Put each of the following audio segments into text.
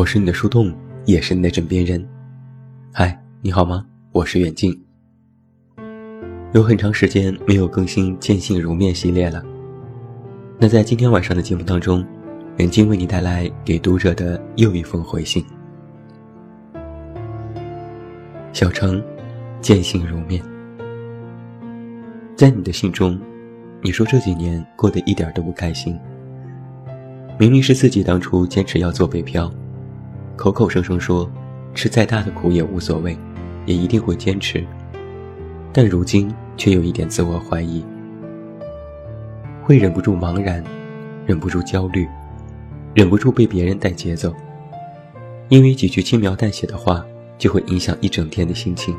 我是你的树洞，也是你的枕边人。嗨，你好吗？我是远近。有很长时间没有更新见信如面系列了。那在今天晚上的节目当中，远近为你带来给读者的又一封回信。小程，见信如面。在你的信中，你说这几年过得一点都不开心。明明是自己当初坚持要做北漂。口口声声说，吃再大的苦也无所谓，也一定会坚持，但如今却有一点自我怀疑，会忍不住茫然，忍不住焦虑，忍不住被别人带节奏，因为几句轻描淡写的话就会影响一整天的心情。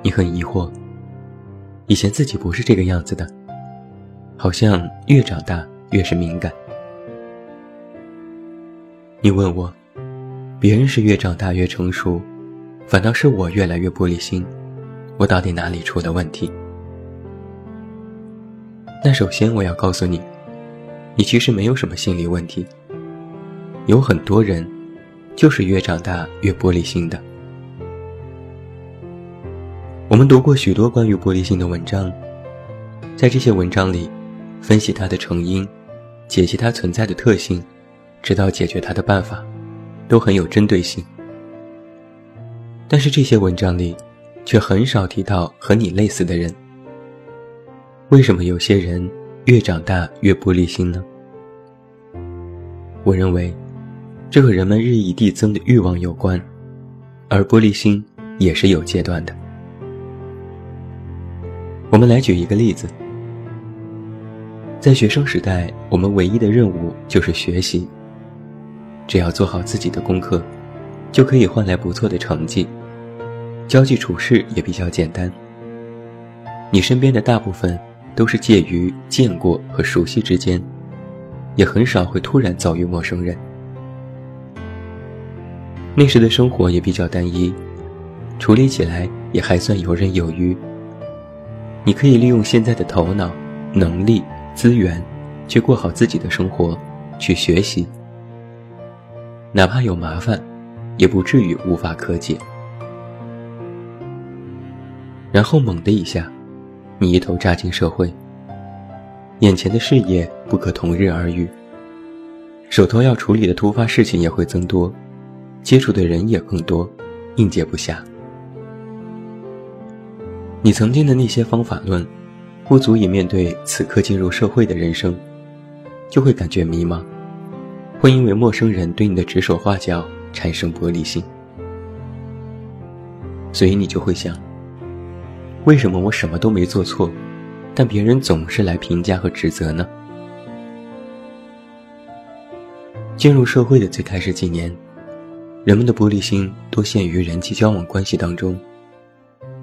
你很疑惑，以前自己不是这个样子的，好像越长大越是敏感。你问我，别人是越长大越成熟，反倒是我越来越玻璃心，我到底哪里出了问题？那首先我要告诉你，你其实没有什么心理问题。有很多人，就是越长大越玻璃心的。我们读过许多关于玻璃心的文章，在这些文章里，分析它的成因，解析它存在的特性。直到解决它的办法，都很有针对性。但是这些文章里，却很少提到和你类似的人。为什么有些人越长大越玻璃心呢？我认为，这和人们日益递增的欲望有关，而玻璃心也是有阶段的。我们来举一个例子，在学生时代，我们唯一的任务就是学习。只要做好自己的功课，就可以换来不错的成绩。交际处事也比较简单。你身边的大部分都是介于见过和熟悉之间，也很少会突然遭遇陌生人。那时的生活也比较单一，处理起来也还算游刃有余。你可以利用现在的头脑、能力、资源，去过好自己的生活，去学习。哪怕有麻烦，也不至于无法可解。然后猛的一下，你一头扎进社会，眼前的事业不可同日而语，手头要处理的突发事情也会增多，接触的人也更多，应接不暇。你曾经的那些方法论，不足以面对此刻进入社会的人生，就会感觉迷茫。会因为陌生人对你的指手画脚产生玻璃心，所以你就会想：为什么我什么都没做错，但别人总是来评价和指责呢？进入社会的最开始几年，人们的玻璃心多限于人际交往关系当中，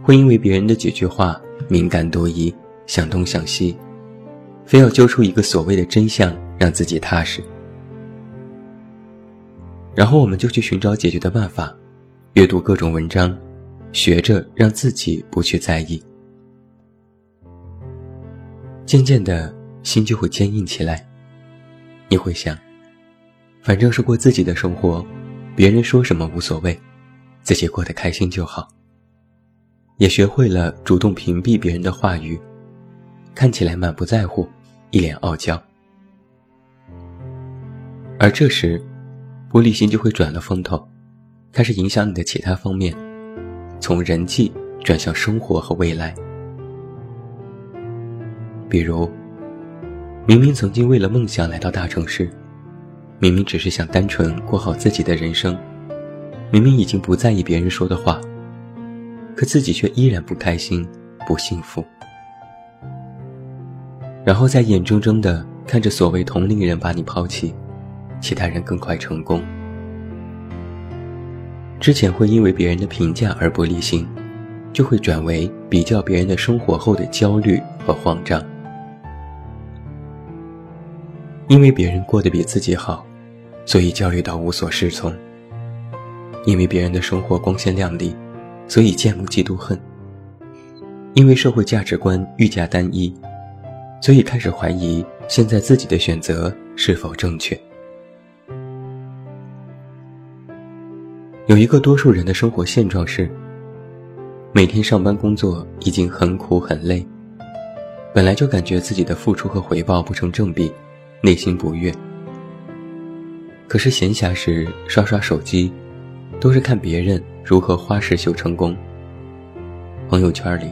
会因为别人的几句话敏感多疑，想东想西，非要揪出一个所谓的真相，让自己踏实。然后我们就去寻找解决的办法，阅读各种文章，学着让自己不去在意。渐渐的心就会坚硬起来。你会想，反正是过自己的生活，别人说什么无所谓，自己过得开心就好。也学会了主动屏蔽别人的话语，看起来满不在乎，一脸傲娇。而这时。玻璃心就会转了风头，开始影响你的其他方面，从人际转向生活和未来。比如，明明曾经为了梦想来到大城市，明明只是想单纯过好自己的人生，明明已经不在意别人说的话，可自己却依然不开心、不幸福，然后再眼睁睁地看着所谓同龄人把你抛弃。其他人更快成功。之前会因为别人的评价而玻璃心，就会转为比较别人的生活后的焦虑和慌张。因为别人过得比自己好，所以焦虑到无所适从。因为别人的生活光鲜亮丽，所以羡慕嫉妒恨。因为社会价值观愈加单一，所以开始怀疑现在自己的选择是否正确。有一个多数人的生活现状是：每天上班工作已经很苦很累，本来就感觉自己的付出和回报不成正比，内心不悦。可是闲暇时刷刷手机，都是看别人如何花式秀成功。朋友圈里，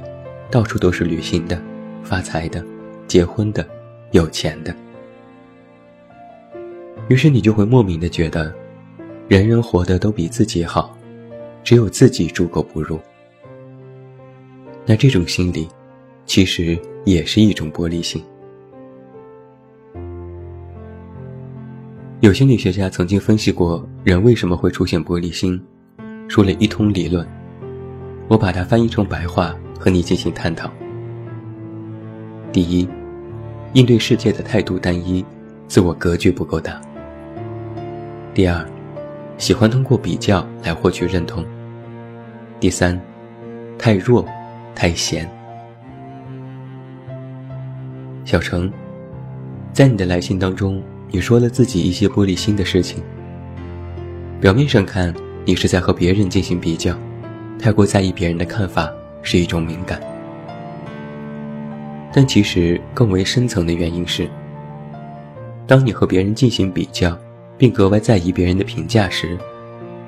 到处都是旅行的、发财的、结婚的、有钱的。于是你就会莫名的觉得。人人活得都比自己好，只有自己猪狗不如。那这种心理，其实也是一种玻璃心。有心理学家曾经分析过人为什么会出现玻璃心，说了一通理论。我把它翻译成白话和你进行探讨。第一，应对世界的态度单一，自我格局不够大。第二。喜欢通过比较来获取认同。第三，太弱，太闲。小程，在你的来信当中，你说了自己一些玻璃心的事情。表面上看，你是在和别人进行比较，太过在意别人的看法是一种敏感。但其实更为深层的原因是，当你和别人进行比较。并格外在意别人的评价时，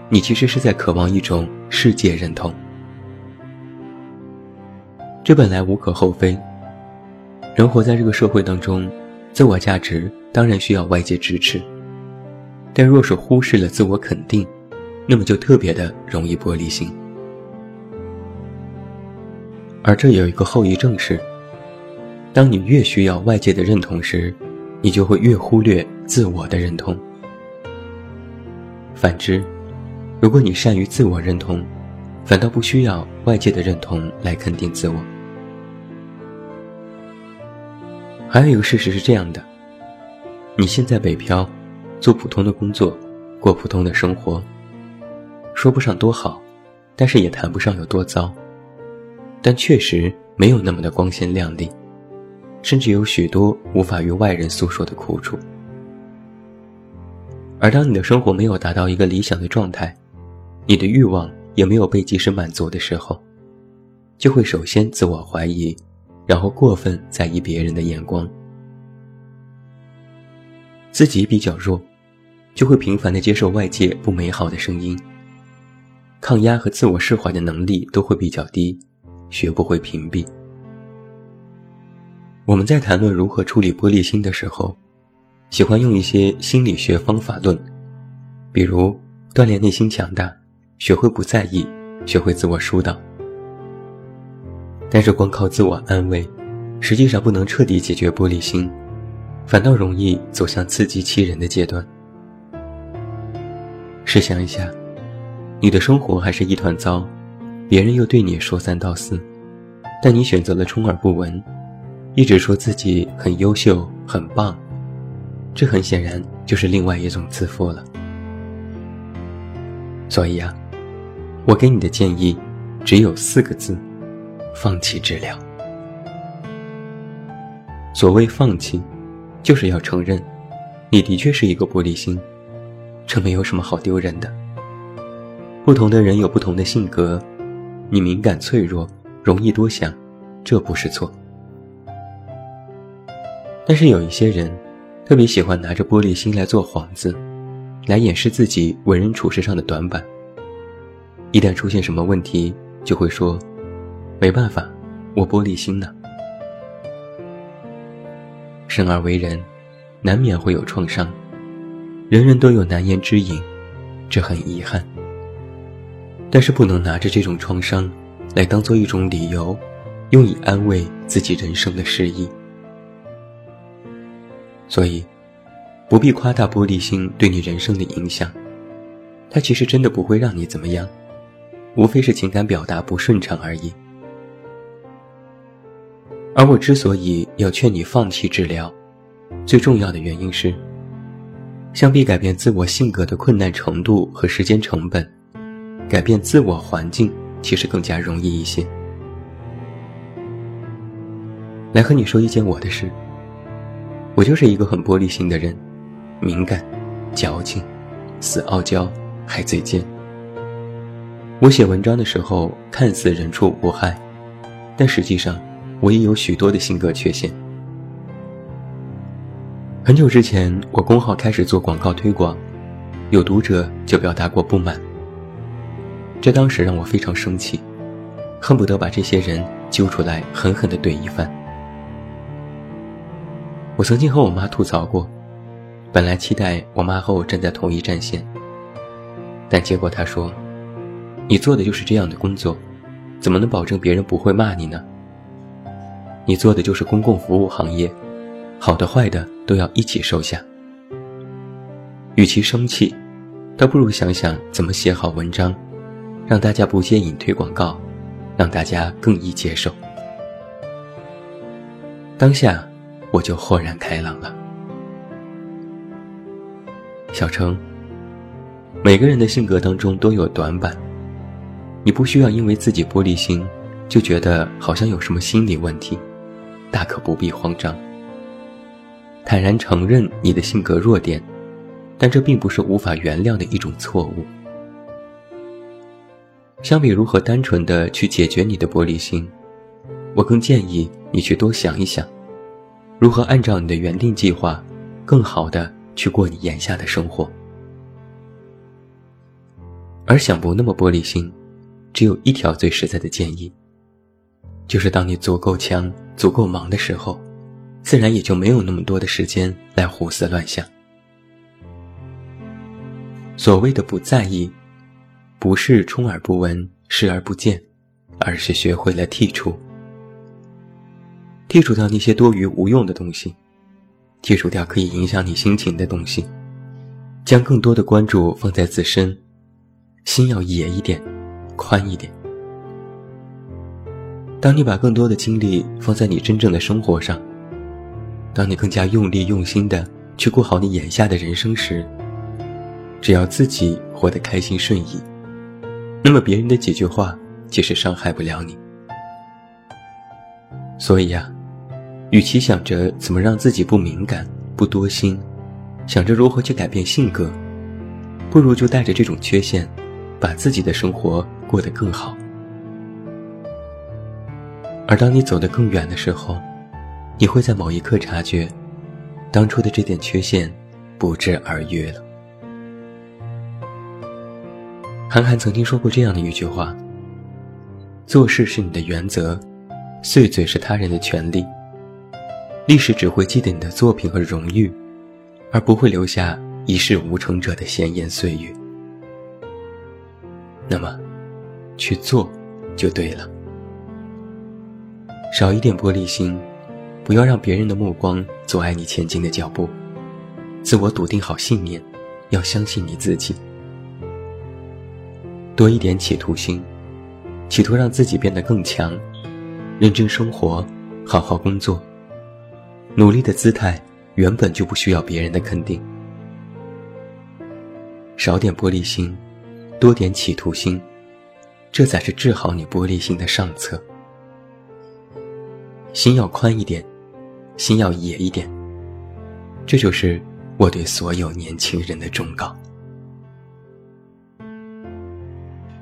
你其实是在渴望一种世界认同。这本来无可厚非。人活在这个社会当中，自我价值当然需要外界支持。但若是忽视了自我肯定，那么就特别的容易玻璃心。而这有一个后遗症是：当你越需要外界的认同时，你就会越忽略自我的认同。反之，如果你善于自我认同，反倒不需要外界的认同来肯定自我。还有一个事实是这样的：你现在北漂，做普通的工作，过普通的生活，说不上多好，但是也谈不上有多糟，但确实没有那么的光鲜亮丽，甚至有许多无法与外人诉说的苦楚。而当你的生活没有达到一个理想的状态，你的欲望也没有被及时满足的时候，就会首先自我怀疑，然后过分在意别人的眼光。自己比较弱，就会频繁的接受外界不美好的声音，抗压和自我释怀的能力都会比较低，学不会屏蔽。我们在谈论如何处理玻璃心的时候。喜欢用一些心理学方法论，比如锻炼内心强大，学会不在意，学会自我疏导。但是光靠自我安慰，实际上不能彻底解决玻璃心，反倒容易走向自欺欺人的阶段。试想一下，你的生活还是一团糟，别人又对你说三道四，但你选择了充耳不闻，一直说自己很优秀、很棒。这很显然就是另外一种自负了。所以啊，我给你的建议只有四个字：放弃治疗。所谓放弃，就是要承认，你的确是一个玻璃心，这没有什么好丢人的。不同的人有不同的性格，你敏感脆弱，容易多想，这不是错。但是有一些人。特别喜欢拿着玻璃心来做幌子，来掩饰自己为人处事上的短板。一旦出现什么问题，就会说：“没办法，我玻璃心呢。”生而为人，难免会有创伤，人人都有难言之隐，这很遗憾。但是不能拿着这种创伤，来当做一种理由，用以安慰自己人生的失意。所以，不必夸大玻璃心对你人生的影响，它其实真的不会让你怎么样，无非是情感表达不顺畅而已。而我之所以要劝你放弃治疗，最重要的原因是，相比改变自我性格的困难程度和时间成本，改变自我环境其实更加容易一些。来和你说一件我的事。我就是一个很玻璃心的人，敏感、矫情、死傲娇、还嘴贱。我写文章的时候看似人畜无害，但实际上我也有许多的性格缺陷。很久之前，我公号开始做广告推广，有读者就表达过不满，这当时让我非常生气，恨不得把这些人揪出来狠狠地怼一番。我曾经和我妈吐槽过，本来期待我妈和我站在同一战线，但结果她说。你做的就是这样的工作，怎么能保证别人不会骂你呢？你做的就是公共服务行业，好的坏的都要一起收下。与其生气，倒不如想想怎么写好文章，让大家不介意推广告，让大家更易接受。当下我就豁然开朗了。小程，每个人的性格当中都有短板。你不需要因为自己玻璃心，就觉得好像有什么心理问题，大可不必慌张。坦然承认你的性格弱点，但这并不是无法原谅的一种错误。相比如何单纯的去解决你的玻璃心，我更建议你去多想一想，如何按照你的原定计划，更好的去过你眼下的生活。而想不那么玻璃心。只有一条最实在的建议，就是当你足够强、足够忙的时候，自然也就没有那么多的时间来胡思乱想。所谓的不在意，不是充耳不闻、视而不见，而是学会了剔除，剔除掉那些多余无用的东西，剔除掉可以影响你心情的东西，将更多的关注放在自身，心要野一点。宽一点。当你把更多的精力放在你真正的生活上，当你更加用力用心的去过好你眼下的人生时，只要自己活得开心顺意，那么别人的几句话其实伤害不了你。所以呀，与其想着怎么让自己不敏感、不多心，想着如何去改变性格，不如就带着这种缺陷，把自己的生活。过得更好，而当你走得更远的时候，你会在某一刻察觉，当初的这点缺陷不治而愈了。韩寒曾经说过这样的一句话：“做事是你的原则，碎嘴是他人的权利。历史只会记得你的作品和荣誉，而不会留下一事无成者的闲言碎语。”那么。去做，就对了。少一点玻璃心，不要让别人的目光阻碍你前进的脚步。自我笃定好信念，要相信你自己。多一点企图心，企图让自己变得更强。认真生活，好好工作。努力的姿态原本就不需要别人的肯定。少点玻璃心，多点企图心。这才是治好你玻璃心的上策。心要宽一点，心要野一点。这就是我对所有年轻人的忠告。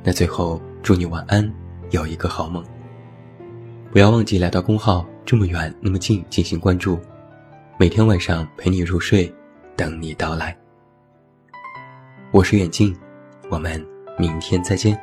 那最后，祝你晚安，有一个好梦。不要忘记来到公号，这么远那么近进行关注，每天晚上陪你入睡，等你到来。我是远近，我们明天再见。